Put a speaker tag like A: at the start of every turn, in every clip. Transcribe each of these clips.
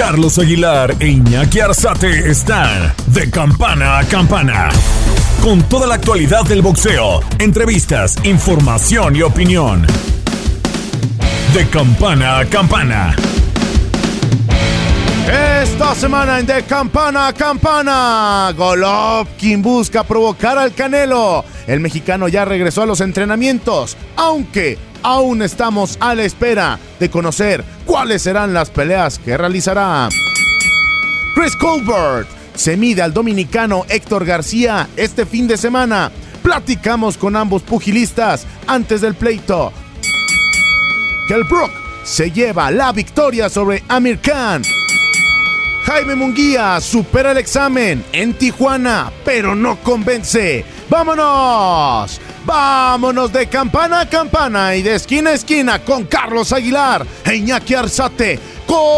A: Carlos Aguilar e Iñaki Arzate están de campana a campana. Con toda la actualidad del boxeo, entrevistas, información y opinión. De campana a campana.
B: Esta semana en De Campana a Campana, Golovkin busca provocar al Canelo. El mexicano ya regresó a los entrenamientos, aunque aún estamos a la espera de conocer cuáles serán las peleas que realizará. Chris Colbert se mide al dominicano Héctor García este fin de semana. Platicamos con ambos pugilistas antes del pleito. Kell Brook se lleva la victoria sobre Amir Khan. Jaime Munguía supera el examen en Tijuana, pero no convence. ¡Vámonos! ¡Vámonos de campana a campana y de esquina a esquina con Carlos Aguilar e Iñaki Arzate! ¡Comenzamos!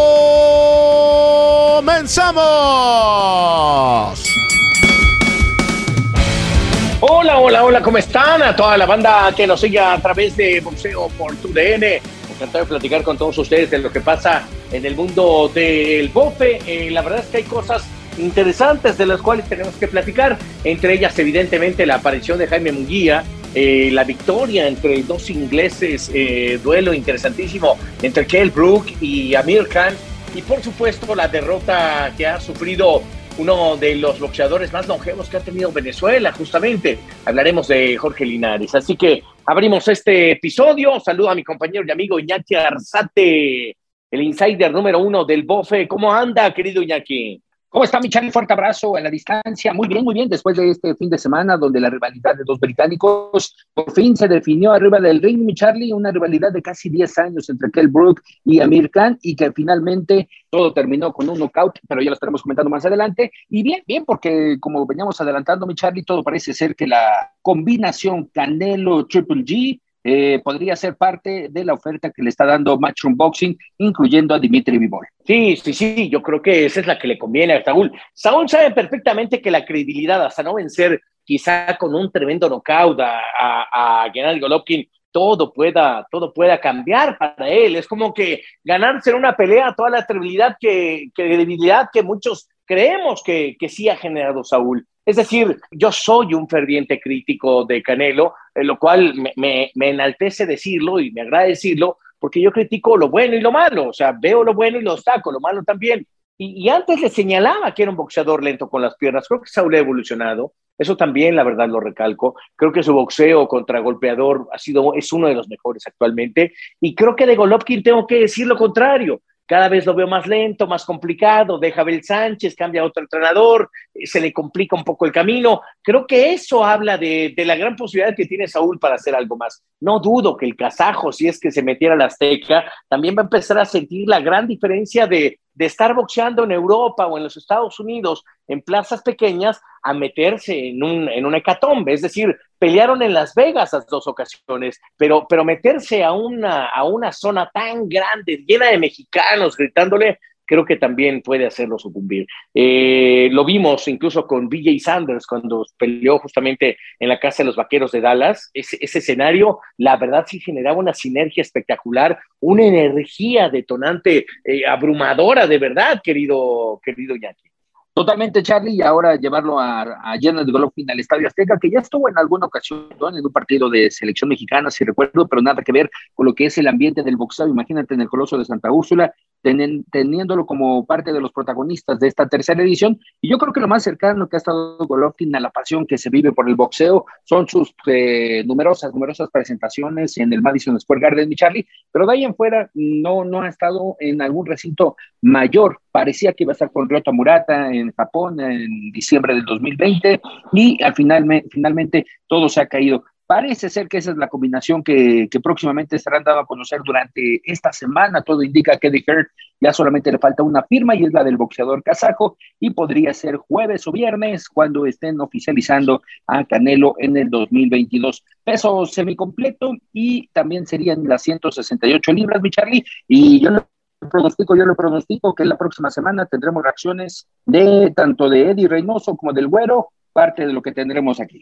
C: Hola, hola, hola, ¿cómo están? A toda la banda que nos sigue a través de Boxeo por tu DN. Encantado de platicar con todos ustedes de lo que pasa en el mundo del bofe. Eh, la verdad es que hay cosas interesantes de las cuales tenemos que platicar, entre ellas evidentemente la aparición de Jaime Munguía, eh, la victoria entre dos ingleses, eh, duelo interesantísimo entre Kell Brook y Amir Khan, y por supuesto la derrota que ha sufrido uno de los boxeadores más longevos que ha tenido Venezuela, justamente. Hablaremos de Jorge Linares. Así que abrimos este episodio. Saludo a mi compañero y amigo Iñaki Arzate, el insider número uno del BOFE. ¿Cómo anda, querido Iñaki?
D: ¿Cómo está, mi Charlie? Fuerte abrazo a la distancia. Muy bien, muy bien. Después de este fin de semana, donde la rivalidad de dos británicos por fin se definió arriba del ring, mi Charlie, una rivalidad de casi 10 años entre Kell Brook y Amir Khan, y que finalmente todo terminó con un knockout, pero ya lo estaremos comentando más adelante. Y bien, bien, porque como veníamos adelantando, mi Charlie, todo parece ser que la combinación Canelo-Triple G eh, podría ser parte de la oferta que le está dando Matchroom Boxing, incluyendo a Dimitri Vivol.
C: Sí, sí, sí, yo creo que esa es la que le conviene a Saúl. Saúl sabe perfectamente que la credibilidad, hasta no vencer quizá con un tremendo knockout a, a, a Gennady Golovkin, todo pueda, todo pueda cambiar para él. Es como que ganarse en una pelea toda la credibilidad que, credibilidad que muchos creemos que, que sí ha generado Saúl. Es decir, yo soy un ferviente crítico de Canelo, lo cual me, enaltece decirlo y me agrada decirlo, porque yo critico lo bueno y lo malo, o sea, veo lo bueno y lo saco, lo malo también. Y, antes le señalaba que era un boxeador lento con las piernas, creo que Saúl ha evolucionado, eso también, la verdad, lo recalco. Creo que su boxeo contra golpeador ha sido, es uno de los mejores actualmente. Y creo que de Golovkin tengo que decir lo contrario cada vez lo veo más lento, más complicado, deja Abel Sánchez, cambia a otro entrenador, eh, se le complica un poco el camino. Creo que eso habla de, la gran posibilidad que tiene Saúl para hacer algo más. No dudo que el kazajo, si es que se metiera a la Azteca, también va a empezar a sentir la gran diferencia de, de estar boxeando en Europa o en los Estados Unidos, en plazas pequeñas, a meterse en un, en un hecatombe. Es decir, pelearon en Las Vegas las dos ocasiones, pero, pero meterse a una, a una zona tan grande, llena de mexicanos, gritándole, creo que también puede hacerlo sucumbir. Eh, lo vimos incluso con BJ Sanders cuando peleó justamente en la Casa de los Vaqueros de Dallas. Ese, ese escenario, la verdad, sí generaba una sinergia espectacular, una energía detonante, eh, abrumadora, de verdad, querido, querido Yankee.
D: Totalmente, Charlie, y ahora llevarlo a, a de Golovkin al Estadio Azteca, que ya estuvo en alguna ocasión en un partido de selección mexicana, si recuerdo, pero nada que ver con lo que es el ambiente del boxeo. Imagínate en el Coloso de Santa Úrsula, teniéndolo como parte de los protagonistas de esta tercera edición. Y yo creo que lo más cercano que ha estado Golovkin a la pasión que se vive por el boxeo son sus eh, numerosas, numerosas presentaciones en el Madison Square Garden, mi Charlie, pero de ahí en fuera no, no ha estado en algún recinto mayor. Parecía que iba a estar con Ryota Murata en Japón en diciembre del 2020 y al final, finalmente todo se ha caído Parece ser que esa es la combinación que, próximamente estarán dando a conocer durante esta semana. Todo indica que de Hurt ya solamente le falta una firma y es la del boxeador kazajo y podría ser jueves o viernes cuando estén oficializando a Canelo en el 2022. Peso semicompleto y también serían las 168 libras, mi Charlie. Y yo lo pronostico, yo lo pronostico que la próxima semana tendremos reacciones de tanto de Eddie Reynoso como del Güero, parte de lo que tendremos aquí.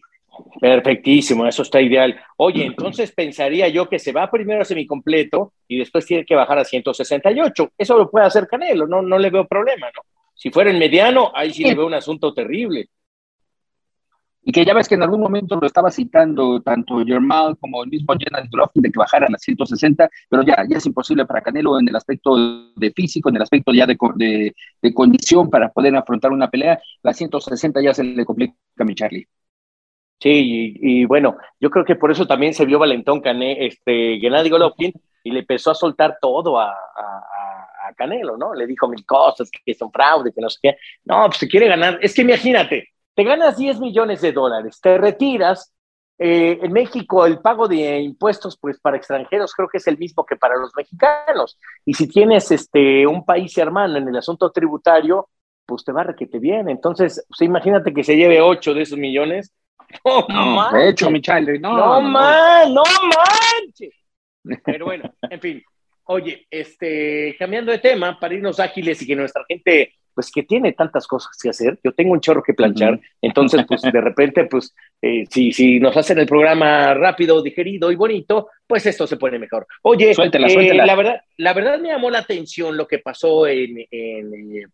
C: Perfectísimo, eso está ideal. Oye, entonces pensaría yo que se va primero a semicompleto y después tiene que bajar a 168. Eso lo puede hacer Canelo, no, no le veo problema, ¿no? Si fuera en mediano, ahí sí, le veo un asunto terrible.
D: Y que ya ves que en algún momento lo estaba citando tanto Germán como el mismo Jenna Golovkin de que bajara a 160, pero ya, ya es imposible para Canelo en el aspecto de físico, en el aspecto ya de, de, de condición para poder afrontar una pelea. La 160 ya se le complica a mi Charlie.
C: Sí, y, bueno, yo creo que por eso también se vio Valentón Cané, este, Gennady Golovkin y le empezó a soltar todo a, Canelo, ¿no? Le dijo mil cosas, que son fraude, que no sé qué. No, pues se quiere ganar. Es que imagínate, te ganas 10 millones de dólares, te retiras. Eh, en México el pago de impuestos pues para extranjeros creo que es el mismo que para los mexicanos. Y si tienes este, un país hermano en el asunto tributario, pues te va a requete bien. Entonces, pues, imagínate que se lleve 8 de esos millones
D: no, de hecho, mi no.
C: No, man, no manches. Pero bueno, en fin. Oye, este, cambiando de tema, para irnos ágiles y que nuestra gente, pues que tiene tantas cosas que hacer, yo tengo un chorro que planchar, entonces, pues de repente, pues, eh, si, si nos hacen el programa rápido, digerido y bonito, pues esto se pone mejor. Oye, suéltela, eh, la verdad, la verdad me llamó la atención lo que pasó en, en,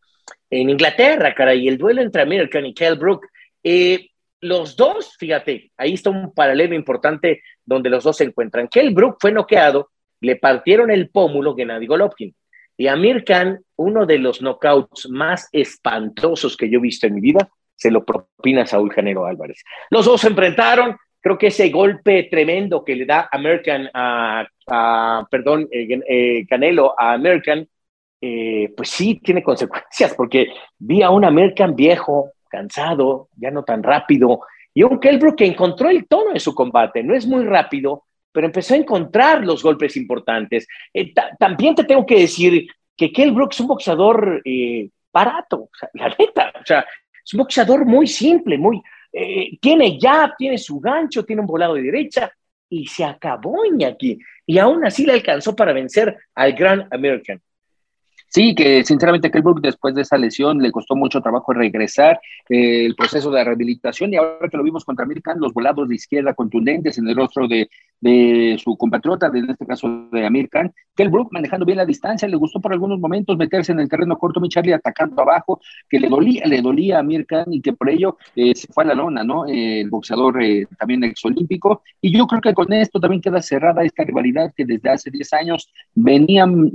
C: en Inglaterra, cara, y el duelo entre American y Kell Brook. Eh, los dos, fíjate, ahí está un paralelo importante donde los dos se encuentran. Kell Brook fue noqueado, le partieron el pómulo Gennady Golovkin. Y Amir Khan, uno de los knockouts más espantosos que yo he visto en mi vida, se lo propina Saúl Janero Álvarez. Los dos se enfrentaron, creo que ese golpe tremendo que le da American a, perdón, eh, eh, Canelo a American, eh, pues sí tiene consecuencias, porque vi a un American viejo, cansado, ya no tan rápido. Y un Kelbrook que encontró el tono de su combate, no es muy rápido, pero empezó a encontrar los golpes importantes. Eh, también te tengo que decir que Kelbrook es un boxeador eh, barato, la neta, o sea, es un boxeador muy simple, muy, eh, tiene ya, tiene su gancho, tiene un volado de derecha y se acabó Iñaki. Y aún así le alcanzó para vencer al Gran American.
D: Sí, que sinceramente Kelbrook después de esa lesión le costó mucho trabajo regresar eh, el proceso de rehabilitación y ahora que lo vimos contra American, los volados de izquierda contundentes en el rostro de, de su compatriota, en este caso de Amir Khan, Kelbrook manejando bien la distancia, le gustó por algunos momentos meterse en el terreno corto, mi Charlie atacando abajo, que le dolía, le dolía a Amir Khan y que por ello eh, se fue a la lona, ¿no? el boxeador eh, también exolímpico y yo creo que con esto también queda cerrada esta rivalidad que desde hace 10 años venían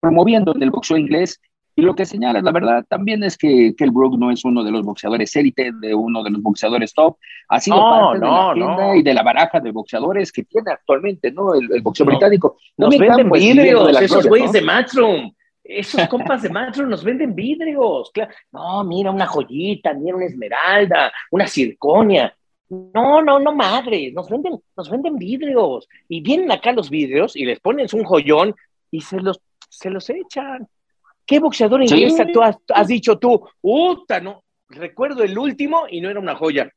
D: promoviendo en el boxeo inglés. Y lo que señala, la verdad, también es que Kell Brook no es uno de los boxeadores élite, de uno de los boxeadores top. Ha sido parte de la agenda y de la baraja de boxeadores que tiene actualmente, ¿no? El, boxeo británico.
C: nos venden vidrios, esos güeyes de Matchroom. Esos compas de Matchroom nos venden vidrios. No, mira una joyita, mira una esmeralda, una circonia. No, no, no, madre, nos venden, nos venden vidrios. Y vienen acá los vidrios y les ponen un joyón y se los se los echan. ¿Qué boxeador inglés tú has, dicho tú? Uta, no. Recuerdo el último y no era una joya.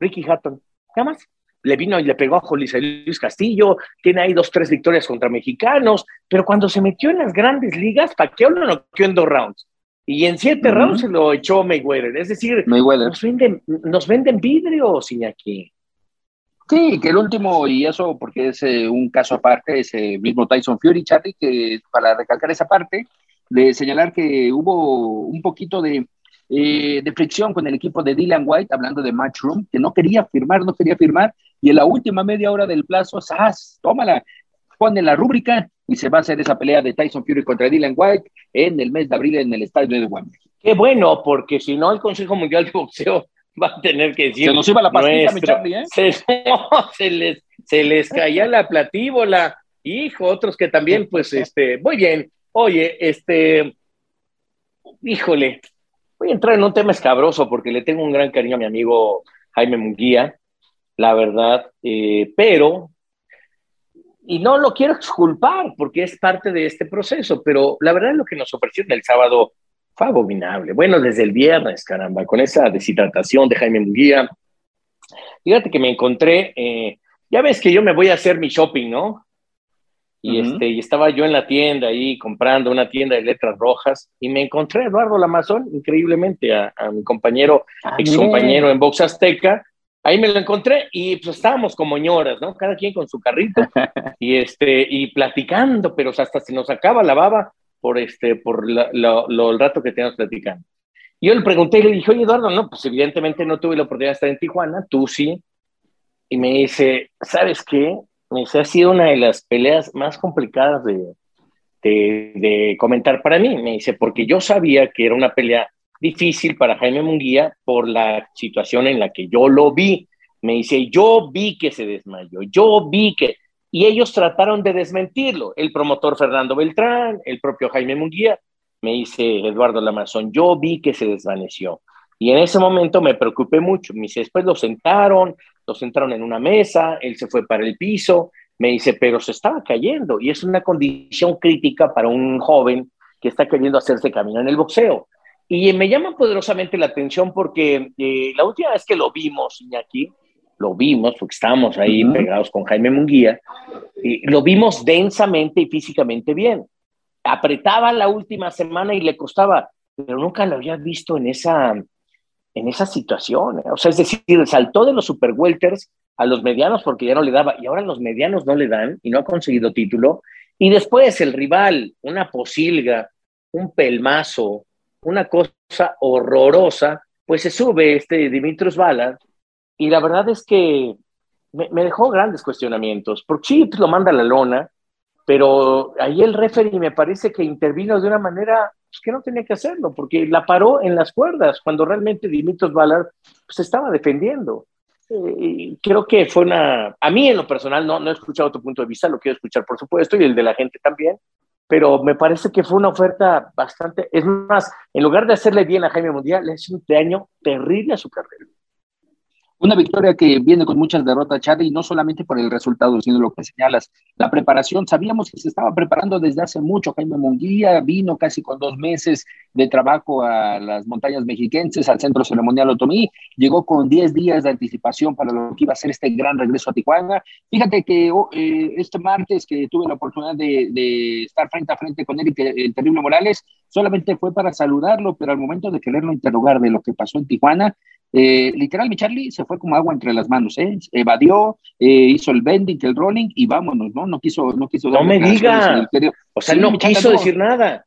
C: Ricky Hatton. Nada más. Le vino y le pegó a José Luis Castillo. Tiene ahí dos, tres victorias contra mexicanos. Pero cuando se metió en las grandes ligas, Paqueo lo noqueó en dos rounds. Y en siete rounds se lo echó Mayweather. Es decir, Nos, venden, nos venden vidrios, Iñaki.
D: Sí, que el último, y eso porque es eh, un caso aparte, ese mismo Tyson Fury, Charlie, que para recalcar esa parte, de señalar que hubo un poquito de, eh, fricción con el equipo de Dylan White, hablando de Matchroom, que no quería firmar, no quería firmar, y en la última media hora del plazo, ¡zas! Tómala, pone la rúbrica y se va a hacer esa pelea de Tyson Fury contra Dylan White en el mes de abril en el estadio de Wembley.
C: Qué bueno, porque si no, el Consejo Mundial de Boxeo va a tener que decir.
D: Se nos iba la pastilla, mi Charlie, ¿eh?
C: Se, les, se les caía la platíbola. Hijo, otros que también, pues, este, muy bien. Oye, este, híjole, voy a entrar en un tema escabroso porque le tengo un gran cariño a mi amigo Jaime Munguía. la verdad, eh, pero, y no lo quiero exculpar porque es parte de este proceso, pero la verdad lo que nos ofrecieron el sábado fue abominable. Bueno, desde el viernes, caramba, con esa deshidratación de Jaime Munguía. Fíjate que me encontré, eh, ya ves que yo me voy a hacer mi shopping, ¿no? Y, este, y estaba yo en la tienda ahí comprando una tienda de letras rojas y me encontré a Eduardo Lamazón, increíblemente, a, mi compañero, ah, ex compañero en Box Azteca. Ahí me lo encontré y pues estábamos como ñoras, ¿no? Cada quien con su carrito y, este, y platicando, pero hasta se nos acaba la baba por, este, por lo, el rato que teníamos platicando. Yo le pregunté y le dije, oye Eduardo, no, pues evidentemente no tuve la oportunidad de estar en Tijuana, tú sí. Y me dice, ¿sabes qué? Me ha sido una de las peleas más complicadas de, de, comentar para mí. Me dice, porque yo sabía que era una pelea difícil para Jaime Munguía por la situación en la que yo lo vi. Me dice, yo vi que se desmayó, yo vi que... Y ellos trataron de desmentirlo. El promotor Fernando Beltrán, el propio Jaime Munguía, me dice Eduardo Lamazón, yo vi que se desvaneció. Y en ese momento me preocupé mucho. Me dice, después lo sentaron, lo sentaron en una mesa, él se fue para el piso, me dice, pero se estaba cayendo y es una condición crítica para un joven que está queriendo hacerse camino en el boxeo. Y me llama poderosamente la atención porque eh, la última vez que lo vimos, Iñaki, lo vimos porque estábamos ahí pegados con Jaime Munguía, y lo vimos densamente y físicamente bien. Apretaba la última semana y le costaba, pero nunca lo había visto en esa, en esa situación. O sea, es decir, saltó de los super welters a los medianos porque ya no le daba, y ahora los medianos no le dan y no ha conseguido título. Y después el rival, una posilga, un pelmazo, una cosa horrorosa, pues se sube este Dimitrios Ballard y la verdad es que me, dejó grandes cuestionamientos, porque sí, pues, lo manda a la lona, pero ahí el referee me parece que intervino de una manera pues, que no tenía que hacerlo, porque la paró en las cuerdas, cuando realmente Dimitrios Ballard se estaba defendiendo. Eh, creo que fue una, a mí en lo personal no, no he escuchado tu punto de vista, lo quiero escuchar por supuesto y el de la gente también, pero me parece que fue una oferta bastante, es más, en lugar de hacerle bien a Jaime Mundial, le hace un daño terrible a su carrera.
D: Una victoria que viene con muchas derrotas, Charlie, y no solamente por el resultado, sino lo que señalas, la preparación. Sabíamos que se estaba preparando desde hace mucho. Jaime Munguía vino casi con dos meses de trabajo a las montañas mexiquenses, al Centro Ceremonial Otomí. Llegó con 10 días de anticipación para lo que iba a ser este gran regreso a Tijuana. Fíjate que oh, eh, este martes que tuve la oportunidad de, estar frente a frente con Eric, el terrible Morales, solamente fue para saludarlo, pero al momento de quererlo interrogar de lo que pasó en Tijuana, eh, literal, mi Charlie se fue como agua entre las manos, ¿eh? Evadió, eh, hizo el bending, el rolling y vámonos, ¿no? No quiso, no quiso.
C: No me diga. O sea, no quiso decir nada.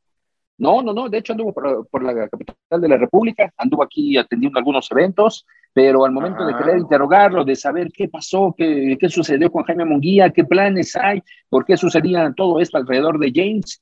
D: No, no, no. De hecho, anduvo por, la capital de la República, anduvo aquí atendiendo algunos eventos, pero al momento de querer interrogarlo, de saber qué pasó, qué, qué sucedió con Jaime Munguía, qué planes hay, por qué sucedía todo esto alrededor de James,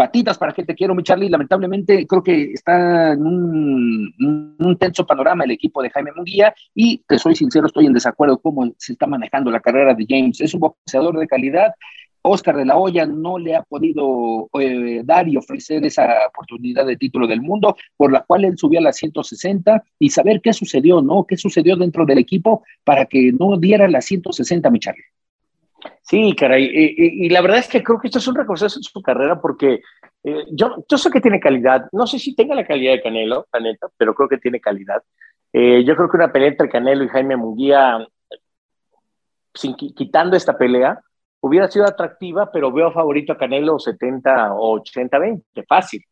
D: patitas para que te quiero, mi Charlie. Lamentablemente creo que está en un, tenso panorama el equipo de Jaime Munguía y te soy sincero, estoy en desacuerdo cómo se está manejando la carrera de James. Es un boxeador de calidad. Oscar de la Hoya no le ha podido eh, dar y ofrecer esa oportunidad de título del mundo, por la cual él subió a las 160 y saber qué sucedió, ¿no? ¿Qué sucedió dentro del equipo para que no diera las 160, mi Charlie?
C: Sí, caray. Y, la verdad es que creo que esto es un recorrido en su carrera porque eh, yo, yo sé que tiene calidad. No sé si tenga la calidad de Canelo, la neta, pero creo que tiene calidad. Eh, yo creo que una pelea entre Canelo y Jaime Munguía, sin, quitando esta pelea, hubiera sido atractiva, pero veo favorito a Canelo 70 o 80-20, fácil.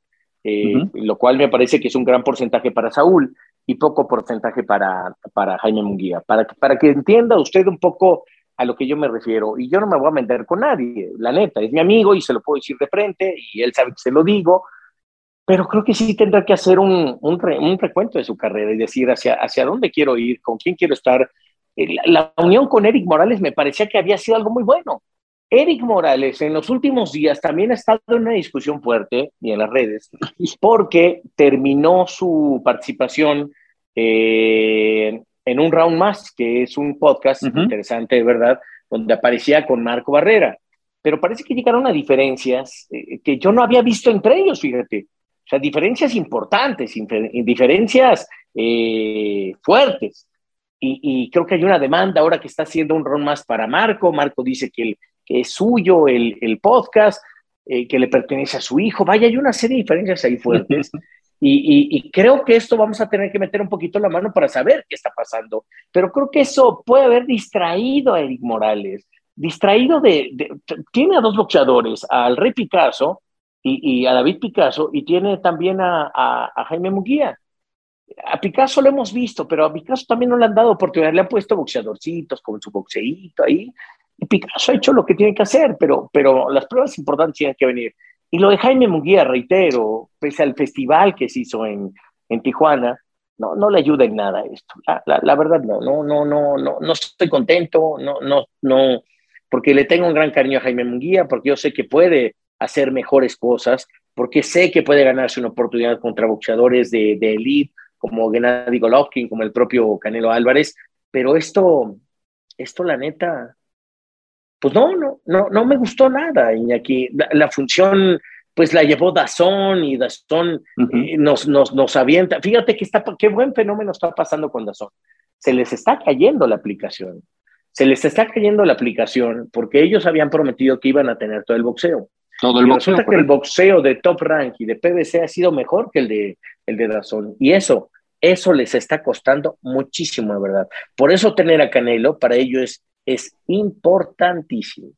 C: Eh, lo cual me parece que es un gran porcentaje para Saúl y poco porcentaje para, para Jaime Munguía. Para, para que entienda usted un poco a lo que yo me refiero. Y yo no me voy a meter con nadie, la neta, es mi amigo y se lo puedo decir de frente y él sabe que se lo digo, pero creo que sí tendrá que hacer un, un, recuento de su carrera y decir hacia, hacia dónde quiero ir, con quién quiero estar. La, unión con Eric Morales me parecía que había sido algo muy bueno. Eric Morales en los últimos días también ha estado en una discusión fuerte y en las redes porque terminó su participación eh, en un round más, que es un podcast interesante, de verdad, donde aparecía con Marco Barrera. Pero parece que llegaron a diferencias eh, que yo no había visto entre ellos, fíjate. O sea, diferencias importantes, diferencias eh, fuertes. y, creo que hay una demanda ahora que está haciendo un ron más para Marco. Marco dice que, que es suyo el, el podcast, eh, que le pertenece a su hijo. Vaya, hay una serie de diferencias ahí fuertes. Y, creo que esto vamos a tener que meter un poquito la mano para saber qué está pasando. Pero creo que eso puede haber distraído a Eric Morales, distraído de... tiene a dos boxeadores, al Rey Picasso y, a David Picasso, y tiene también a, Jaime Muguía. A Picasso lo hemos visto, pero a Picasso también no le han dado oportunidad, le han puesto boxeadorcitos con su boxeito ahí, y Picasso ha hecho lo que tiene que hacer, pero, pero las pruebas importantes tienen que venir. Y lo de Jaime Muguía, reitero, pese al festival que se hizo en, en Tijuana, no, no le ayuda en nada esto. La, la, verdad, no, no, no, no, no, no estoy contento, no, no, no, porque le tengo un gran cariño a Jaime Munguía, porque yo sé que puede hacer mejores cosas, porque sé que puede ganarse una oportunidad contra boxeadores de, de elite, como Gennady Golovkin, como el propio Canelo Álvarez, pero esto, esto la neta, pues no, no, no, no me gustó nada, Iñaki. La, la función, pues la llevó Dazón y Dazón eh, nos, nos, nos avienta. Fíjate que está, qué buen fenómeno está pasando con Dazón. Se les está cayendo la aplicación. Se les está cayendo la aplicación porque ellos habían prometido que iban a tener todo el boxeo. Todo el y boxeo. Resulta que el boxeo de Top Rank y de PBC ha sido mejor que el de, el de Dazón. Y eso, eso les está costando muchísimo, de verdad. Por eso tener a Canelo para ellos es es importantísimo.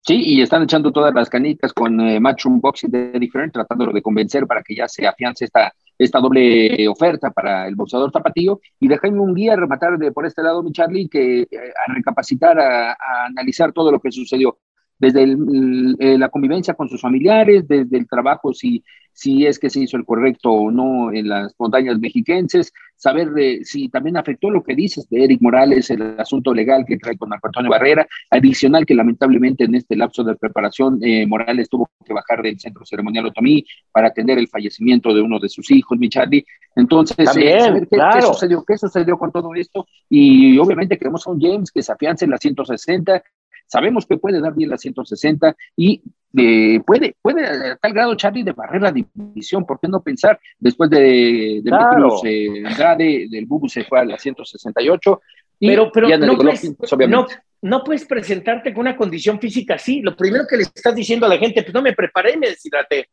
D: Sí, y están echando todas las canitas con eh, Matchroom Boxing de Different, tratando de convencer para que ya se afiance esta, esta doble oferta para el boxeador zapatillo. Y déjenme un día rematar de por este lado, mi Charlie, que eh, a recapacitar, a, analizar todo lo que sucedió desde eh, la convivencia con sus familiares, desde el trabajo, si, si es que se hizo el correcto o no en las montañas mexiquenses, saber si también afectó lo que dices de Eric Morales, el asunto legal que trae con Marco Antonio Barrera, adicional que lamentablemente en este lapso de preparación eh, Morales tuvo que bajar del centro ceremonial Otomí para atender el fallecimiento de uno de sus hijos, mi Charlie. Entonces,
C: eh, saber
D: qué, qué, sucedió, qué sucedió con todo esto y obviamente queremos a un James que se afiance en la 160 Sabemos que puede dar bien la 160 y eh, puede, puede a tal grado, Charlie, de barrer la división. ¿Por qué no pensar después de, de
C: claro.
D: eh, del Bubu se fue a la 168?
C: pero pero no, puedes, pues, no, no, puedes presentarte con una condición física así. Lo primero que le estás diciendo a la gente, pues no me preparé, me deshidraté.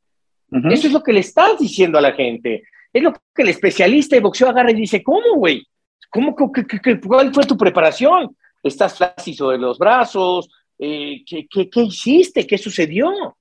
C: Eso es lo que le estás diciendo a la gente. Es lo que el especialista de boxeo agarra y dice, ¿cómo, güey? ¿Cómo, cuál fue tu preparación? Estás flácido de los brazos, eh, ¿qué, qué, hiciste? ¿Qué sucedió?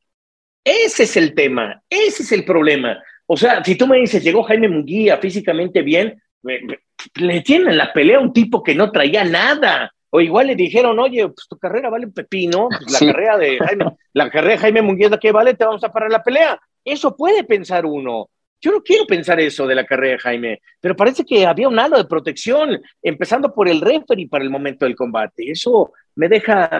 C: Ese es el tema, ese es el problema. O sea, si tú me dices, llegó Jaime Munguía físicamente bien, le tienen la pelea a un tipo que no traía nada. O igual le dijeron, oye, pues tu carrera vale un pepino, pues, la carrera de Jaime, la carrera de Jaime Munguía es la que vale, te vamos a parar la pelea. Eso puede pensar uno. Yo no quiero pensar eso de la carrera de Jaime, pero parece que había un halo de protección, empezando por el referee para el momento del combate. Eso me deja,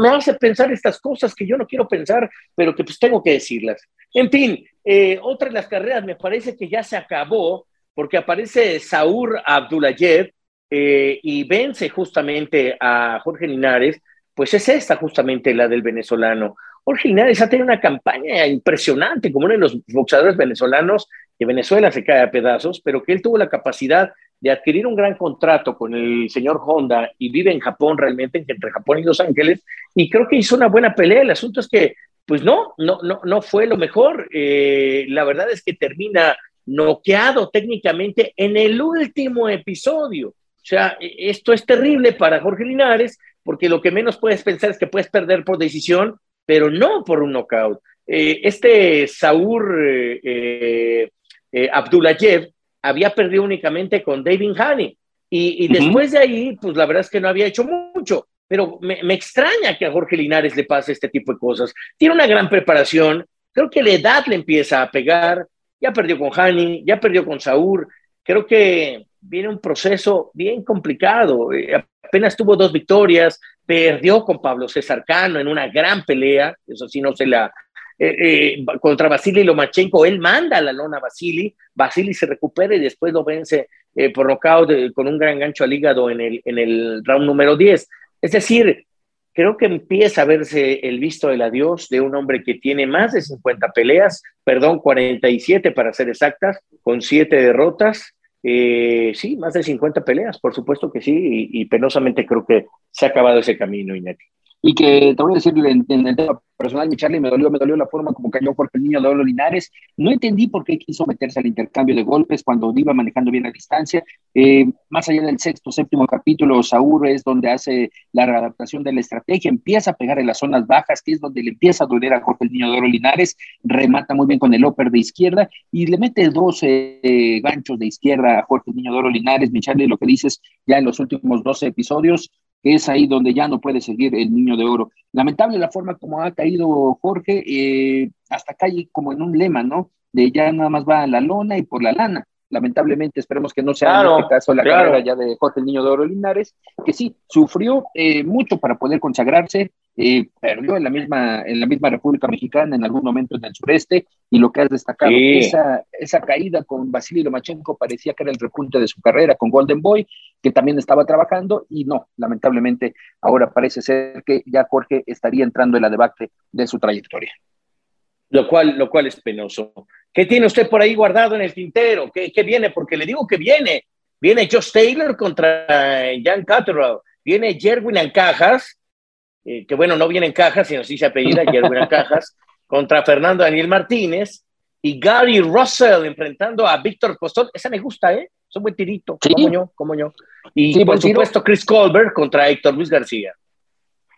C: me hace pensar estas cosas que yo no quiero pensar, pero que pues tengo que decirlas. En fin, eh, otra de las carreras me parece que ya se acabó, porque aparece Saúl Abdulayev eh, y vence justamente a Jorge Linares, pues es esta justamente la del venezolano. Jorge Linares ha tenido una campaña impresionante como uno de los boxeadores venezolanos que Venezuela se cae a pedazos, pero que él tuvo la capacidad de adquirir un gran contrato con el señor Honda y vive en Japón realmente, entre Japón y Los Ángeles, y creo que hizo una buena pelea. El asunto es que, pues no, no, no, no fue lo mejor. Eh, la verdad es que termina noqueado técnicamente en el último episodio. O sea, e, esto es terrible para Jorge Linares, porque lo que menos puedes pensar es que puedes perder por decisión pero no por un knockout. Eh, este Saúl eh, eh, Abdulayev había perdido únicamente con David Haney. Y, después de ahí, pues la verdad es que no había hecho mucho. Pero me, extraña que a Jorge Linares le pase este tipo de cosas. Tiene una gran preparación. Creo que la edad le empieza a pegar. Ya perdió con Hani, ya perdió con Saúl. Creo que viene un proceso bien complicado. apenas tuvo dos victorias, perdió con Pablo César Cano en una gran pelea, eso sí no se la... Eh, eh, contra Vasily Lomachenko, él manda la lona a Vasily, Vasily se recupera y después lo vence eh, por nocaut con un gran gancho al hígado en el, en el round número 10. Es decir, creo que empieza a verse el visto del adiós de un hombre que tiene más de 50 peleas, perdón, 47 para ser exactas, con 7 derrotas, Eh, sí, más de 50 peleas, por supuesto que sí, y, penosamente creo que se ha acabado ese camino, Iñaki
D: y que te voy a decir en, el tema personal, mi Charlie, me dolió, me dolió la forma como cayó porque el niño de Oro Linares. No entendí por qué quiso meterse al intercambio de golpes cuando iba manejando bien la distancia. Eh, más allá del sexto, séptimo capítulo, Saúl es donde hace la readaptación de la estrategia, empieza a pegar en las zonas bajas, que es donde le empieza a doler a Jorge el niño de Oro Linares, remata muy bien con el upper de izquierda y le mete 12 eh, ganchos de izquierda a Jorge el niño de Oro Linares. Mi Charlie, lo que dices ya en los últimos 12 episodios, es ahí donde ya no puede seguir el niño de oro. Lamentable la forma como ha caído Jorge, eh, hasta cae como en un lema, ¿no? De ya nada más va a la lona y por la lana. Lamentablemente, esperemos que no sea en este caso la carrera ya de Jorge el Niño de Oro Linares, que sí, sufrió eh, mucho para poder consagrarse, eh, perdió en la misma en la misma República Mexicana en algún momento en el sureste y lo que has destacado esa esa caída con Vasily Lomachenko parecía que era el repunte de su carrera con Golden Boy que también estaba trabajando y no lamentablemente ahora parece ser que ya Jorge estaría entrando en la debate de su trayectoria.
C: Lo cual lo cual es penoso. ¿qué tiene usted por ahí guardado en el tintero? ¿qué, qué viene? porque le digo que viene. Viene Josh Taylor contra Jan Catterall viene Jerwin Alcajas eh, que bueno, no viene en cajas, sino sí se apellida, Jerwin en cajas, contra Fernando Daniel Martínez y Gary Russell enfrentando a Víctor Postol. Esa me gusta, ¿eh? Es un buen tirito, como yo, como yo. Y por supuesto Chris Colbert contra Héctor Luis García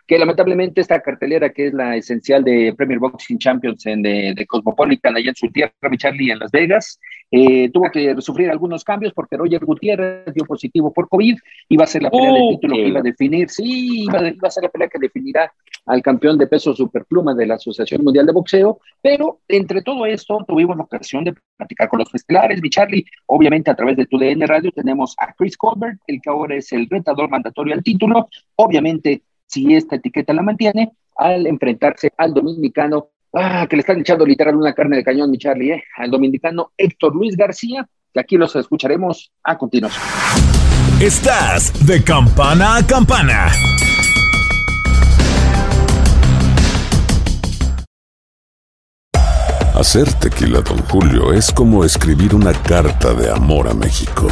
D: que lamentablemente esta cartelera que es la esencial de Premier Boxing Champions en de, de Cosmopolitan allá en su tierra, Charlie, en Las Vegas, eh, tuvo que sufrir algunos cambios porque Roger Gutiérrez dio positivo por COVID, iba a ser la pelea de título que iba a definir, sí, iba, a ser la pelea que definirá al campeón de peso superpluma de la Asociación Mundial de Boxeo, pero entre todo esto tuvimos la ocasión de platicar con los estelares, mi Charlie, obviamente a través de tu DN Radio tenemos a Chris Colbert, el que ahora es el retador mandatorio al título, obviamente si esta etiqueta la mantiene, al enfrentarse al dominicano, ah, que le están echando literal una carne de cañón, mi Charlie, eh, al dominicano Héctor Luis García, que aquí los escucharemos a continuación.
A: Estás de campana a campana.
E: Hacer tequila, don Julio, es como escribir una carta de amor a México.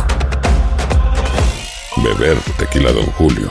E: Beber tequila, don Julio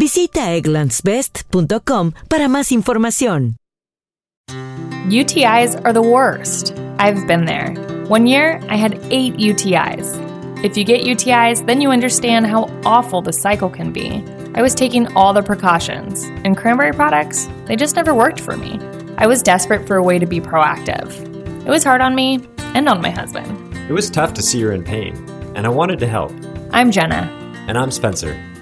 F: Visita egglandsbest.com para más información.
G: UTIs are the worst. I've been there. One year, I had eight UTIs. If you get UTIs, then you understand how awful the cycle can be. I was taking all the precautions, and cranberry products, they just never worked for me. I was desperate for a way to be proactive. It was hard on me and on my husband.
H: It was tough to see her in pain, and I wanted to help.
G: I'm Jenna.
H: And I'm Spencer.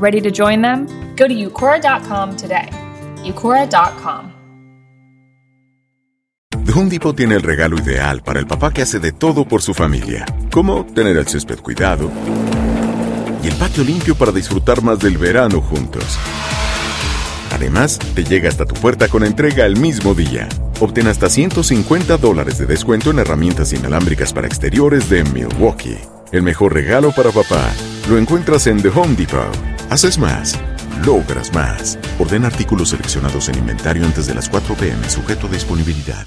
G: Ready to join them? Go to Eucora.com today. Eucora.com.
E: The Home Depot tiene el regalo ideal para el papá que hace de todo por su familia, como tener el césped cuidado y el patio limpio para disfrutar más del verano juntos. Además, te llega hasta tu puerta con entrega el mismo día. Obtén hasta 150 dólares de descuento en herramientas inalámbricas para exteriores de Milwaukee. El mejor regalo para papá lo encuentras en The Home Depot. Haces más, logras más. Orden artículos seleccionados en inventario antes de las 4 pm, sujeto a disponibilidad.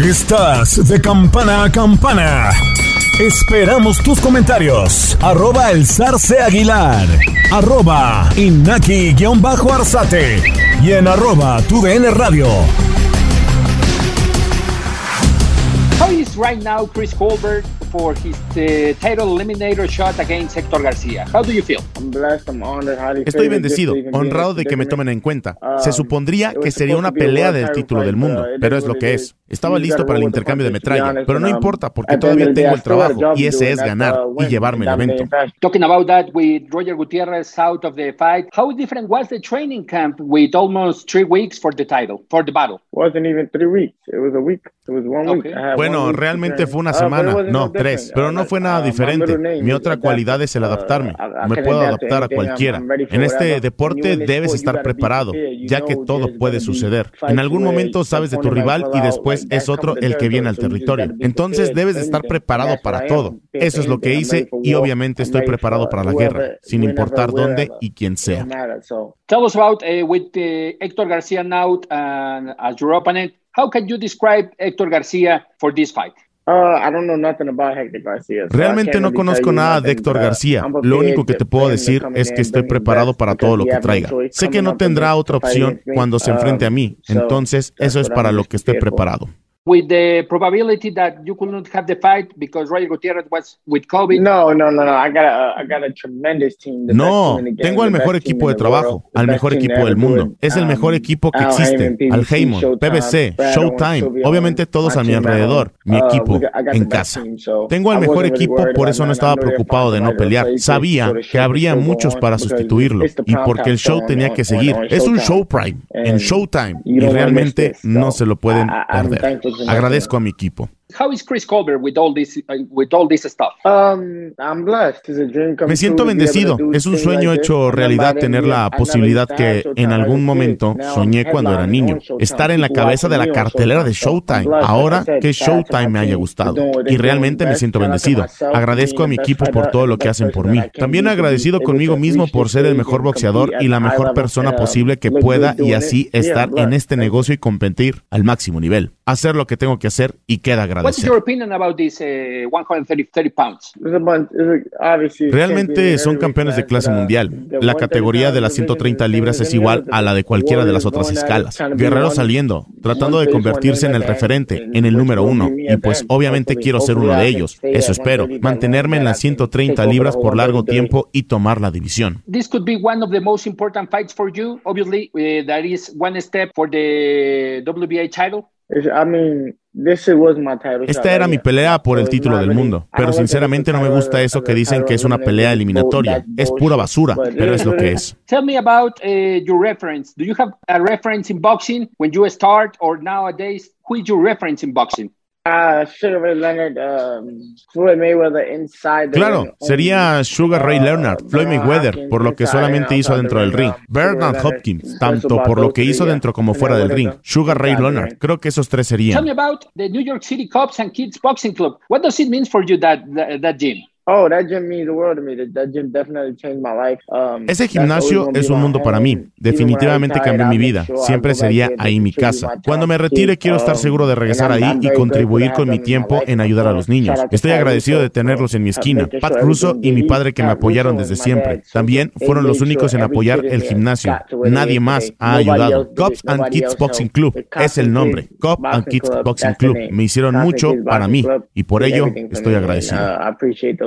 A: Estás de campana a campana. Esperamos tus comentarios. Arroba el zarce aguilar. Arroba inaki-arzate. Y en arroba tu radio.
I: How is right now Chris Colbert? for his uh, title eliminator shot against Héctor García. How do you feel?
B: Estoy bendecido, honrado de que me tomen en cuenta. Se supondría que sería una pelea del título del mundo, pero es lo que es. Estaba listo para el intercambio de metralla, pero no importa porque todavía tengo el trabajo y ese es ganar y llevarme el evento.
I: Talking about that with Roger Gutierrez out of the fight, how different was the training camp with almost three weeks for the title, for the battle?
J: Wasn't even three weeks. It was a week. It was one week.
B: Bueno, realmente fue una semana. No, pero no fue nada diferente. Mi otra cualidad es el adaptarme. Me puedo adaptar a cualquiera. En este deporte debes estar preparado, ya que todo puede suceder. En algún momento sabes de tu rival y después es otro el que viene al territorio. Entonces debes estar preparado para todo. Eso es lo que hice y obviamente estoy preparado para la guerra, sin importar dónde y quién sea.
I: Tell us about eh, eh, uh, with uh, Hector Garcia now and as your opponent. How can you describe Hector Garcia for this fight?
J: Uh, I don't know nothing about Hector Garcia, so
B: Realmente no
J: really
B: conozco nada de Héctor García. Lo único que te puedo decir es que estoy preparado para todo lo que traiga. Sé que no tendrá otra opción cuando se enfrente a mí, entonces eso es para lo que estoy preparado
I: with the probability that you could not have the fight because Roger Gutierrez was with COVID.
J: No, no, no, no. I got a, I got a tremendous team.
B: No, tengo al mejor equipo de trabajo, al mejor equipo del mundo. Es el mejor equipo que existe. Al
J: Heymon,
B: PBC, Showtime, obviamente todos a mi alrededor, mi equipo, en casa. Tengo al mejor equipo, por eso no estaba preocupado de no pelear. Sabía que habría muchos para sustituirlo y porque el show tenía que seguir. Es un show prime, en Showtime, y realmente no se lo pueden perder. Agradezco a mi equipo
I: how is Chris Colbert with all this uh, with all this stuff?
J: Um, I'm blessed. It's a dream come
B: Me siento bendecido. Es un sueño hecho realidad tener la posibilidad que en algún momento soñé cuando era niño, estar en la cabeza de la cartelera de
J: Showtime.
B: Ahora que Showtime me haya gustado y realmente me siento bendecido. Agradezco a mi equipo por todo lo que hacen por mí. También agradecido conmigo mismo por ser el mejor boxeador y la mejor persona posible que pueda y así estar en este negocio y competir al máximo nivel. Hacer lo que tengo que hacer y queda
I: agradecido.
B: What's
I: your opinion about these uh, 130 pounds?
B: Realmente son campeones de clase mundial. La categoría de las 130 libras es igual a la de cualquiera de las otras escalas. Guerrero saliendo, tratando de convertirse en el referente, en el número uno. Y pues obviamente quiero ser uno de ellos. Eso espero. Mantenerme en las 130 libras por largo tiempo y tomar la división.
I: This could be one of the most important fights for you. Obviously, eh, that is one step for the WBA title.
J: I mean,
B: esta era mi pelea por el título del mundo, pero sinceramente no me gusta eso que dicen que es una pelea eliminatoria. Es pura basura, pero es lo que es.
I: Tell me about eh, your reference. Do you have a reference in boxing when you start or nowadays? Who is your reference in boxing?
J: Leonard, um, Floyd Mayweather inside the
B: claro,
J: ring.
B: sería Sugar Ray Leonard, uh,
J: Floyd
B: Mayweather,
J: Hopkins,
B: por lo que solamente hizo dentro del
J: ring.
B: Bernard Hopkins, tanto por lo que hizo dentro como fuera del ring. Sugar Ray Leonard, creo que esos tres serían.
I: Tell me about the New York City Cops and Kids Boxing Club. What does it mean for you that that, that gym?
J: Oh, that gym means the world to me. That gym definitely changed my life. Um,
B: Ese gimnasio es un mundo para mí. Definitivamente cambió mi vida. Siempre sería ahí mi casa. Cuando me retire, quiero estar seguro de regresar ahí y contribuir con mi tiempo en ayudar a los niños. Estoy agradecido de tenerlos en mi esquina. Pat Russo y mi padre que me apoyaron desde siempre. También fueron los únicos en apoyar el gimnasio. Nadie más ha ayudado. Cops and Kids Boxing Club es el nombre. Cops and Kids Boxing Club. Me hicieron mucho para mí y por ello estoy agradecido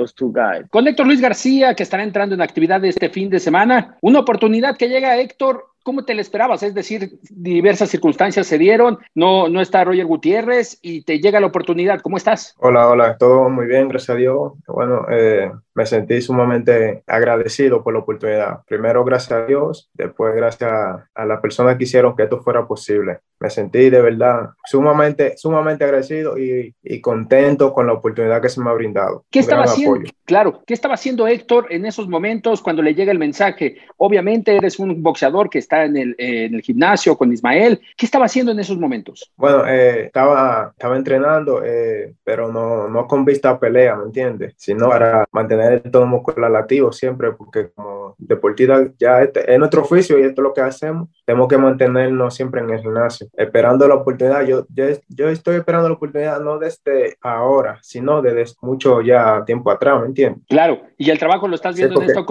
J: those two.
I: Con Héctor Luis García, que estará entrando en actividad este fin de semana. Una oportunidad que llega Héctor ¿Cómo te lo esperabas? Es decir, diversas circunstancias se dieron, no, no está Roger Gutiérrez y te llega la oportunidad. ¿Cómo estás?
K: Hola, hola, todo muy bien, gracias a Dios. Bueno, eh, me sentí sumamente agradecido por la oportunidad. Primero gracias a Dios, después gracias a, a las personas que hicieron que esto fuera posible. Me sentí de verdad sumamente, sumamente agradecido y, y contento con la oportunidad que se me ha brindado.
I: ¿Qué estaba haciendo? Claro, ¿qué estaba haciendo Héctor en esos momentos cuando le llega el mensaje? Obviamente eres un boxeador que está en el, eh, en el gimnasio con Ismael. ¿Qué estaba haciendo en esos momentos?
K: Bueno, eh, estaba, estaba entrenando, eh, pero no, no con vista a pelea, ¿me entiendes? Sino para mantener el tono muscular lativo siempre, porque como pero deportiva ya este, es nuestro oficio y esto es lo que hacemos. Tenemos que mantenernos siempre en el gimnasio, esperando la oportunidad. Yo, yo, yo estoy esperando la oportunidad no desde ahora, sino desde mucho ya tiempo atrás, ¿me entiendes?
I: Claro, y el trabajo lo estás viendo en esto.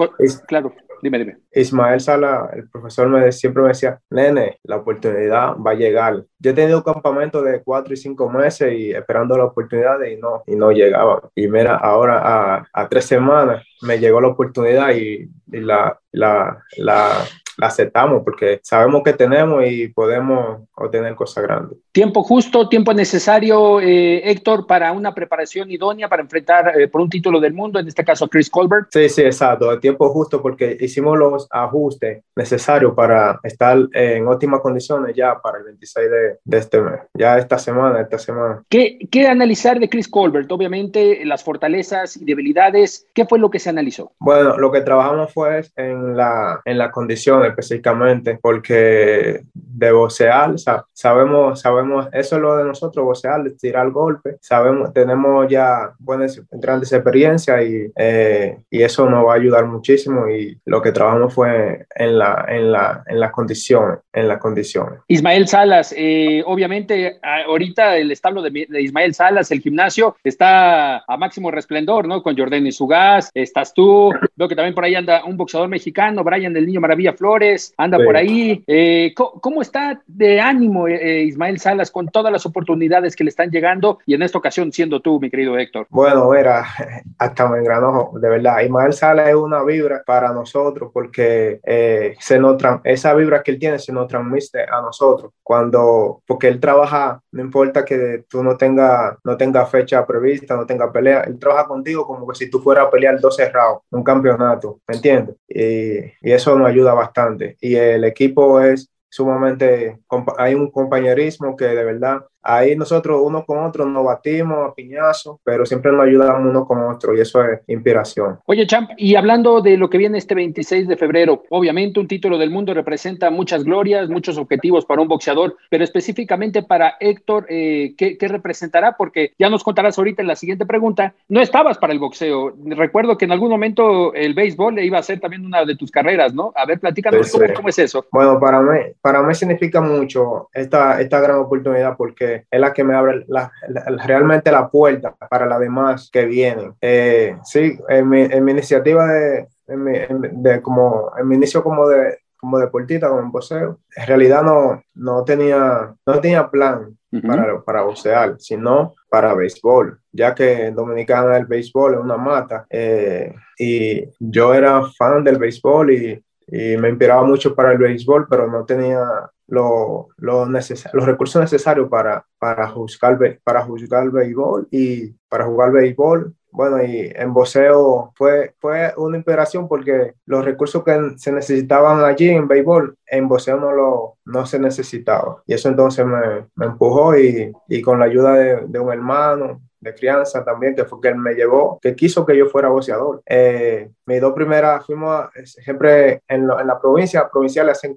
I: claro, dime, dime.
K: Ismael Sala, el profesor, me, siempre me decía, nene, la oportunidad va a llegar. Yo he tenido un campamento de cuatro y cinco meses y esperando la oportunidad y no, y no llegaba. Y mira, ahora a, a tres semanas me llegó la oportunidad y, y la, la, la, la aceptamos porque sabemos que tenemos y podemos obtener cosas grandes.
I: Tiempo justo, tiempo necesario, eh, Héctor, para una preparación idónea para enfrentar eh, por un título del mundo, en este caso a Chris Colbert.
K: Sí, sí, exacto. El tiempo justo porque hicimos los ajustes necesarios para estar en óptimas condiciones ya para el 26 de, de este mes, ya esta semana, esta semana.
I: ¿Qué, ¿Qué analizar de Chris Colbert? Obviamente las fortalezas y debilidades. ¿Qué fue lo que se analizó?
K: Bueno, lo que trabajamos fue en la, en la condición específicamente, porque de bocear, sabemos, sabemos, eso es lo de nosotros, bocear, tirar golpe, sabemos, tenemos ya buenas, grandes experiencias y, eh, y eso nos va a ayudar muchísimo y lo que trabajamos fue en, la, en, la, en las condiciones, en las condiciones.
I: Ismael Salas, eh, obviamente ahorita el establo de, de, Ismael Salas, el gimnasio, está a máximo resplendor, ¿no? Con Jordan y Sugas, estás tú, veo que también por ahí anda un boxeador mexicano, Brian el Niño Maravilla Flores, anda sí. por ahí. Eh, ¿cómo, ¿cómo, está de ánimo eh, Ismael Salas con todas las oportunidades que le están llegando y en esta ocasión siendo tú, mi querido Héctor?
K: Bueno, era hasta me engranojo, de verdad. Ismael Salas es una vibra para nosotros porque eh, se nos esa vibra que él tiene se nos transmite a nosotros cuando, porque él trabaja, no importa que tú no tengas no tenga fecha prevista, no tenga pelea, él trabaja contigo como que si tú fueras a pelear 12 rounds, un campeonato, ¿me entiendes? Y, y eso nos ayuda bastante. Y el equipo es sumamente, hay un compañerismo que de verdad ahí nosotros uno con otro nos batimos a piñazos, pero siempre nos ayudamos uno con otro y eso es inspiración.
I: Oye, Champ, y hablando de lo que viene este 26 de febrero, obviamente un título del mundo representa muchas glorias, muchos objetivos para un boxeador, pero específicamente para Héctor, eh, ¿qué, ¿qué, representará? Porque ya nos contarás ahorita en la siguiente pregunta, no estabas para el boxeo, recuerdo que en algún momento el béisbol iba a ser también una de tus carreras, ¿no? A ver, platícanos sí, cómo, cómo, es eso.
K: Bueno, para mí, para mí significa mucho esta, esta gran oportunidad porque es la que me abre la, la, realmente la puerta para las demás que vienen. Eh, sí, en mi, en mi iniciativa de, en mi, en, de, como, en mi inicio como de como deportista, como en boxeo, en realidad no, no, tenía, no tenía plan uh -huh. para, para boxear, sino para béisbol, ya que en Dominicana el béisbol es una mata eh, y yo era fan del béisbol y, y me inspiraba mucho para el béisbol, pero no tenía lo, los recursos necesarios para, para, juzgar, para béisbol y para jugar béisbol. Bueno, y en boxeo fue, fue una inspiración porque los recursos que se necesitaban allí en béisbol, en boxeo no, lo, no se necesitaba. Y eso entonces me, me empujó y, y, con la ayuda de, de un hermano, de crianza también, que fue que él me llevó, que quiso que yo fuera boxeador. Eh, mis dos primeras, fuimos a, siempre en, en, la provincia, provinciales hacen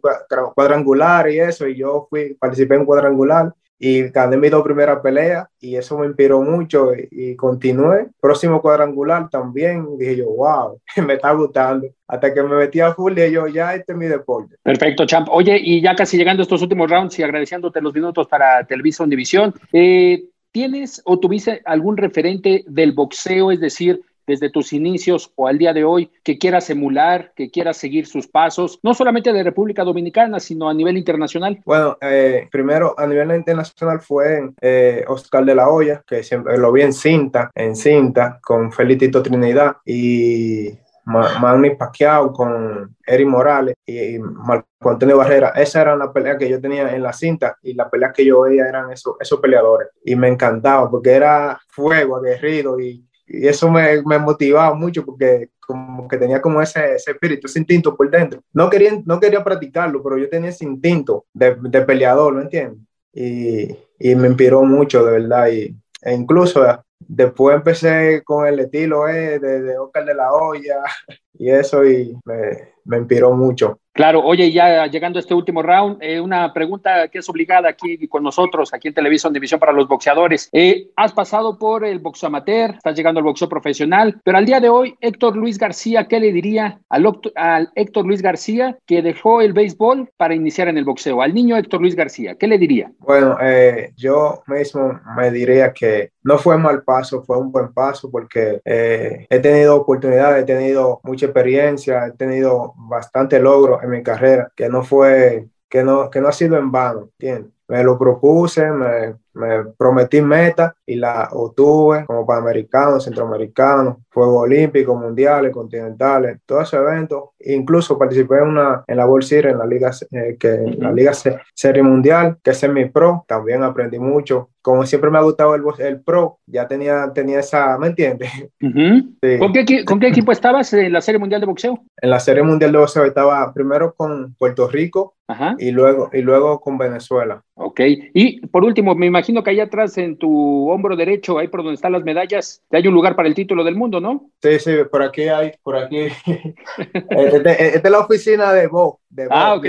K: cuadrangular y eso, y yo fui, participé en cuadrangular y gané mis dos primeras peleas y eso me inspiró mucho y, y, continué. Próximo cuadrangular también, dije yo, wow, me está gustando. Hasta que me metí a full y yo, ya este es mi deporte.
I: Perfecto, Champ. Oye, y ya casi llegando a estos últimos rounds y agradeciéndote los minutos para Televisa Univisión, eh, ¿Tienes o tuviste algún referente del boxeo, es decir, desde tus inicios o al día de hoy, que quieras emular, que quieras seguir sus pasos, no solamente de República Dominicana, sino a nivel internacional?
K: Bueno, eh, primero a nivel internacional fue eh, Oscar de la Hoya, que siempre lo vi en cinta, en cinta, con Felicito Trinidad y Manny Pacquiao con Eric Morales y Marco Antonio Barrera. Esa era la pelea que yo tenía en la cinta y las peleas que yo veía eran esos, esos peleadores. Y me encantaba porque era fuego, aguerrido y, y eso me, me, motivaba mucho porque como que tenía como ese, ese, espíritu, ese instinto por dentro. No quería, no quería practicarlo, pero yo tenía ese instinto de, de peleador, ¿me entiendes? Y, y, me inspiró mucho, de verdad. Y, e incluso Después empecé con el estilo eh, de, de Oscar de la Hoya y eso y me, me inspiró mucho.
I: Claro, oye, ya llegando a este último round, eh, una pregunta que es obligada aquí con nosotros, aquí en Televisión División para los Boxeadores. Eh, has pasado por el boxeo amateur, estás llegando al boxeo profesional, pero al día de hoy, Héctor Luis García, ¿qué le diría al, al Héctor Luis García que dejó el béisbol para iniciar en el boxeo? Al niño Héctor Luis García, ¿qué le diría?
K: Bueno, eh, yo mismo me diría que no fue mal paso, fue un buen paso porque he tenido oportunidades, he tenido mucha experiencia, he tenido bastante logro en mi carrera, que no fue, que no, que no ha sido en vano, ¿entiendes? Me lo propuse, me, me prometí meta y la obtuve como panamericanos, centroamericanos, Juegos Olímpicos, Mundiales, Continentales, todos esos eventos. Incluso participé en, una, en la World Series, en la Liga, eh, que, la Liga Serie Mundial, que es semi-pro. También aprendí mucho. Como siempre me ha gustado el, el pro, ya tenía, tenía esa, ¿me entiendes?
I: ¿Con, qué, ¿Con qué equipo estabas en la Serie Mundial de Boxeo?
K: En la Serie Mundial de Boxeo estaba primero con Puerto Rico Y, luego, y luego con Venezuela.
I: Ok. Y por último, me imagino que allá atrás en tu hombro derecho, ahí por donde están las medallas, hay un lugar para el título del mundo, ¿no?
K: Sí, sí, por aquí hay, por aquí. Esta es la oficina de Bob, de ah,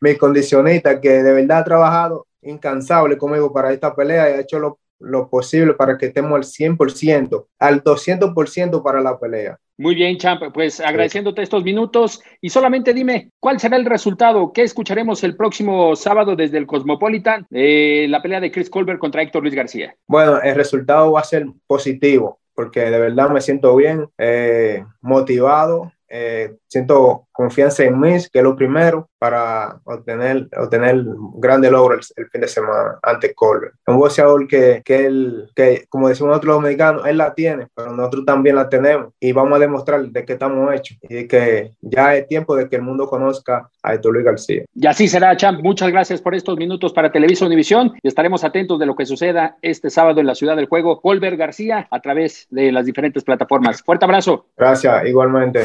K: mi, condicionista, que de verdad ha trabajado incansable conmigo para esta pelea y ha hecho lo, lo posible para que estemos al 100%, al 200% para la pelea.
I: Muy bien, Champ, pues agradeciéndote estos minutos y solamente dime, ¿cuál será el resultado? ¿Qué escucharemos el próximo sábado desde el Cosmopolitan? Eh, la pelea de Chris Colbert contra Héctor Luis García.
K: Bueno, el resultado va a ser positivo porque de verdad me siento bien, eh, motivado, eh, siento confianza en mí, que es lo primero, para obtener, obtener grande logro el, fin de semana ante Colbert. Un boxeador que, que, él, que, como decimos nosotros los mexicanos, él la tiene, pero nosotros también la tenemos y vamos a demostrar de qué estamos hechos y que ya es tiempo de que el mundo conozca a Héctor Luis García.
I: Y así será, Champ. Muchas gracias por estos minutos para Televisa Univisión y estaremos atentos de lo que suceda este sábado en la ciudad del juego. Colbert García a través de las diferentes plataformas. Fuerte abrazo.
K: Gracias, igualmente.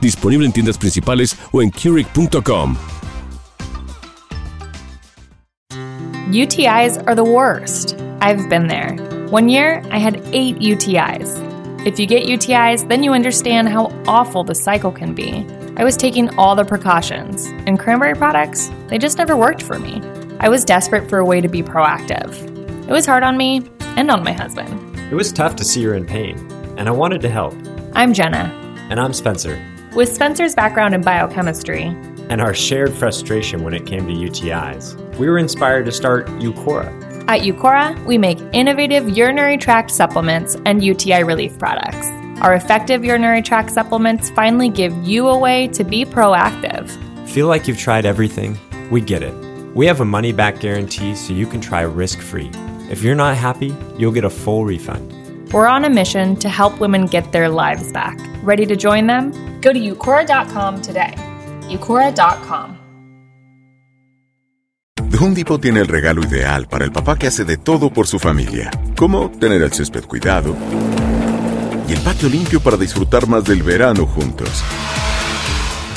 L: Disponible en tiendas principales o en Keurig.com.
G: UTIs are the worst. I've been there. One year, I had eight UTIs. If you get UTIs, then you understand how awful the cycle can be. I was taking all the precautions, and cranberry products, they just never worked for me. I was desperate for a way to be proactive. It was hard on me and on my husband.
H: It was tough to see her in pain, and I wanted to help.
G: I'm Jenna.
H: And I'm Spencer.
G: With Spencer's background in biochemistry
H: and our shared frustration when it came to UTIs, we were inspired to start Eucora.
G: At Eucora, we make innovative urinary tract supplements and UTI relief products. Our effective urinary tract supplements finally give you a way to be proactive.
H: Feel like you've tried everything? We get it. We have a money back guarantee so you can try risk free. If you're not happy, you'll get a full refund.
G: We're on a mission to help women get their lives back. Ready to join them? Go to Eucora.com today. Eucora.com.
E: The Home Depot tiene el regalo ideal para el papá que hace de todo por su familia, como tener el césped cuidado y el patio limpio para disfrutar más del verano juntos.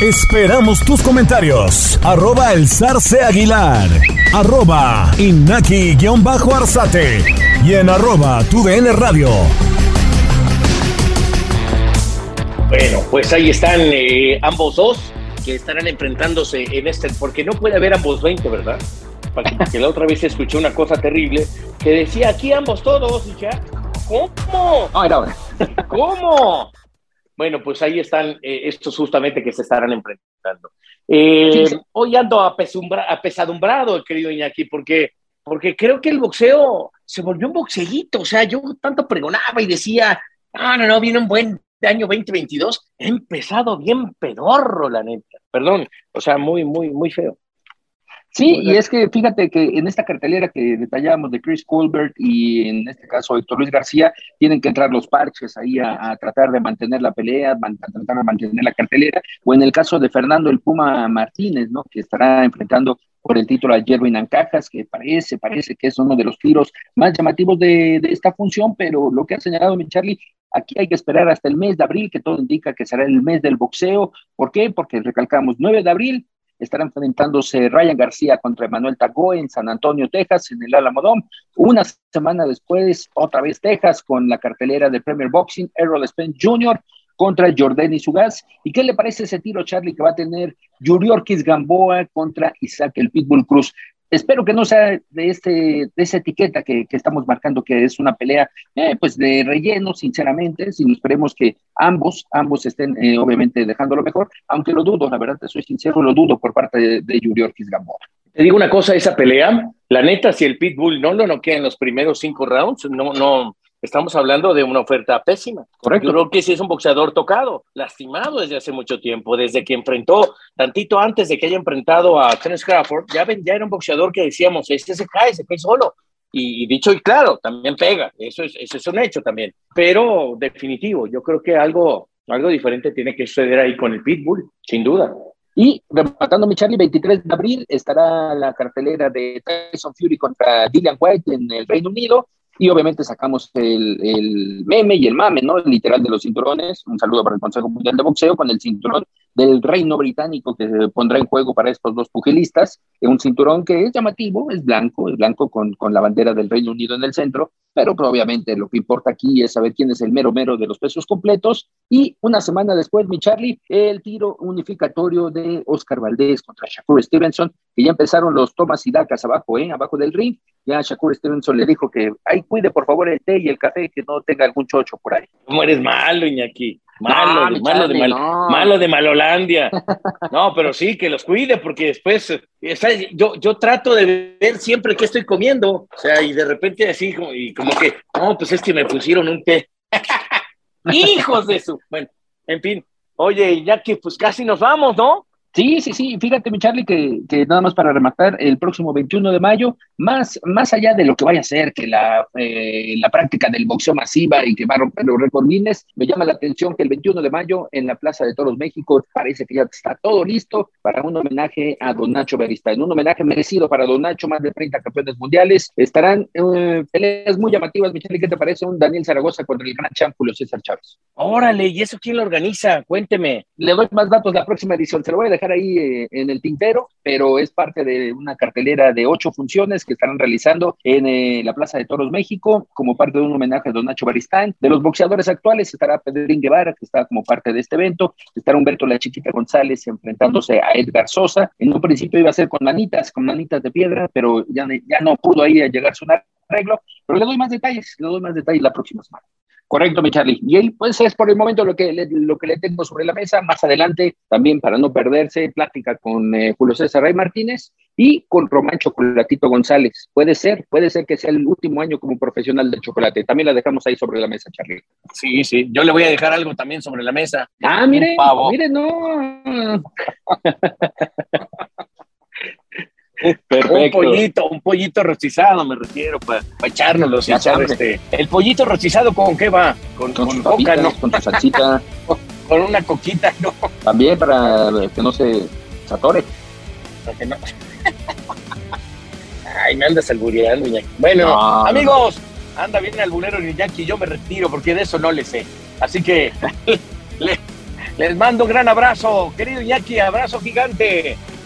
A: Esperamos tus comentarios. Arroba el zarce aguilar. Arroba inaki-arzate. Y en arroba tu radio.
C: Bueno, pues ahí están eh, ambos dos que estarán enfrentándose en este, porque no puede haber ambos 20, ¿verdad? Porque la otra vez escuché una cosa terrible que decía aquí ambos todos y ya, ¿cómo?
D: No, ahora.
C: ¿Cómo? Bueno, pues ahí están eh, estos justamente que se estarán enfrentando. Eh, hoy ando apesadumbrado, querido Iñaki, porque, porque creo que el boxeo se volvió un boxeguito. O sea, yo tanto pregonaba y decía, ah, no, no, viene un buen año 2022. He empezado bien pedorro, la neta. Perdón, o sea, muy, muy, muy feo.
D: Sí, y es que fíjate que en esta cartelera que detallábamos de Chris Colbert y en este caso Héctor Luis García, tienen que entrar los parches ahí a, tratar de mantener la pelea, a tratar de mantener la cartelera, o en el caso de Fernando el Puma Martínez, ¿no? Que estará enfrentando por el título a Jerwin Ancajas, que parece, parece que es uno de los tiros más llamativos de, de esta función, pero lo que ha señalado mi Charlie, Aquí hay que esperar hasta el mes de abril, que todo indica que será el mes del boxeo. ¿Por qué? Porque recalcamos 9 de abril, estará enfrentándose Ryan García contra Emanuel Tagó en San Antonio, Texas, en el Alamodón. Una semana después, otra vez Texas, con la cartelera de Premier Boxing, Errol Spence Jr. contra Jordani Sugas. ¿Y qué le parece ese tiro, Charlie, que va a tener Yuriorkis Gamboa contra Isaac el Pitbull Cruz? Espero que no sea de, este, de esa etiqueta que, estamos marcando, que es una pelea eh, pues de relleno, sinceramente, si esperemos que ambos, ambos estén eh, obviamente dejando lo mejor, aunque lo dudo, la verdad, te soy sincero, lo dudo por parte de, de Yuri Ortiz Gamboa.
C: Te digo una cosa, esa pelea, la neta, si el Pitbull no lo noquea en los primeros cinco rounds, no, no, Estamos hablando de una oferta pésima.
D: Correcto.
C: Yo creo que sí es un boxeador tocado, lastimado desde hace mucho tiempo, desde que enfrentó, tantito antes de que haya enfrentado a Terence Crawford, ya, ya era un boxeador que decíamos, este se cae, se cae solo. Y, dicho y claro, también pega, eso es, eso es un hecho también. Pero definitivo, yo creo que algo, algo diferente tiene que suceder ahí con el Pitbull, sin duda.
D: Y rematando mi Charlie, 23 de abril estará la cartelera de Tyson Fury contra Dillian White en el Reino Unido. Y obviamente sacamos el, el, meme y el mame, ¿no? El literal de los cinturones. Un saludo para el Consejo Mundial de Boxeo con el cinturón del reino británico que se pondrá en juego para estos dos pugilistas. Un cinturón que es llamativo, es blanco, es blanco con, con la bandera del Reino Unido en el centro, pero obviamente lo que importa aquí es saber quién es el mero mero de los pesos completos. Y una semana después, mi Charlie, el tiro unificatorio de Oscar Valdés contra Shakur Stevenson, que ya empezaron los tomas y dacas abajo, ¿eh? abajo del ring. Ya Shakur Stevenson le dijo que, ay, cuide por favor el té y el café, que no tenga algún chocho por ahí.
C: ¿Cómo eres malo, Iñaki? Malo, malo, de malo de Malolandia. No, pero sí, que los cuide, porque después, yo, yo trato de ver siempre qué estoy comiendo, o sea, y de repente así, como, y como que, no, pues es que me pusieron un té. Hijos de su. Bueno, en fin, oye, ya que pues casi nos vamos, ¿no?
D: Sí, sí, sí. Fíjate, mi Charlie, que, que, nada más para rematar, el próximo 21 de mayo, más, más allá de lo que vaya a ser, que la, eh, la práctica del boxeo masiva y que va a romper los récords me llama la atención que el 21 de mayo en la Plaza de Toros México parece que ya está todo listo para un homenaje a Don Nacho en un homenaje merecido para Don Nacho, más de 30 campeones mundiales. Estarán eh, peleas muy llamativas, mi Charlie, ¿qué te parece? Un Daniel Zaragoza contra el gran champ Julio César Chávez.
C: Órale, ¿y eso quién lo organiza? Cuénteme.
D: Le doy más datos la próxima edición, se lo voy a dejar ahí eh, en el tintero, pero es parte de una cartelera de ocho funciones que estarán realizando en eh, la Plaza de Toros México, como parte de un homenaje a Don Nacho Baristán. De los boxeadores actuales estará Pedrín Guevara, que está como parte de este evento, estará Humberto La Chiquita González enfrentándose a Edgar Sosa. En un principio iba a ser con manitas, con manitas de piedra, pero ya, ya no pudo ahí llegar su arreglo, pero le doy más detalles, le doy más detalles la próxima semana. Correcto, mi Charlie. Y ahí, pues es por el momento lo que, le, lo que le tengo sobre la mesa. Más adelante, también para no perderse, plática con eh, Julio César Rey Martínez y con Román Chocolatito González. Puede ser, puede ser que sea el último año como profesional del chocolate. También la dejamos ahí sobre la mesa, Charlie.
C: Sí, sí. Yo le voy a dejar algo también sobre la mesa.
D: Ah, mire, mire, no.
C: Un pollito, un pollito rostizado, me refiero, para echarnos echárnoslo. este. ¿El pollito rostizado con qué va?
D: Con, con, coca, ¿no? Con tu salsita.
C: con una coquita, ¿no?
D: También para que no se satore.
C: Para que no. Ay, me andas albureando, Bueno, amigos, anda bien el albunero Iñaki, yo me retiro porque de eso no le sé. Así que Les mando un gran abrazo, querido Iñaki, abrazo gigante.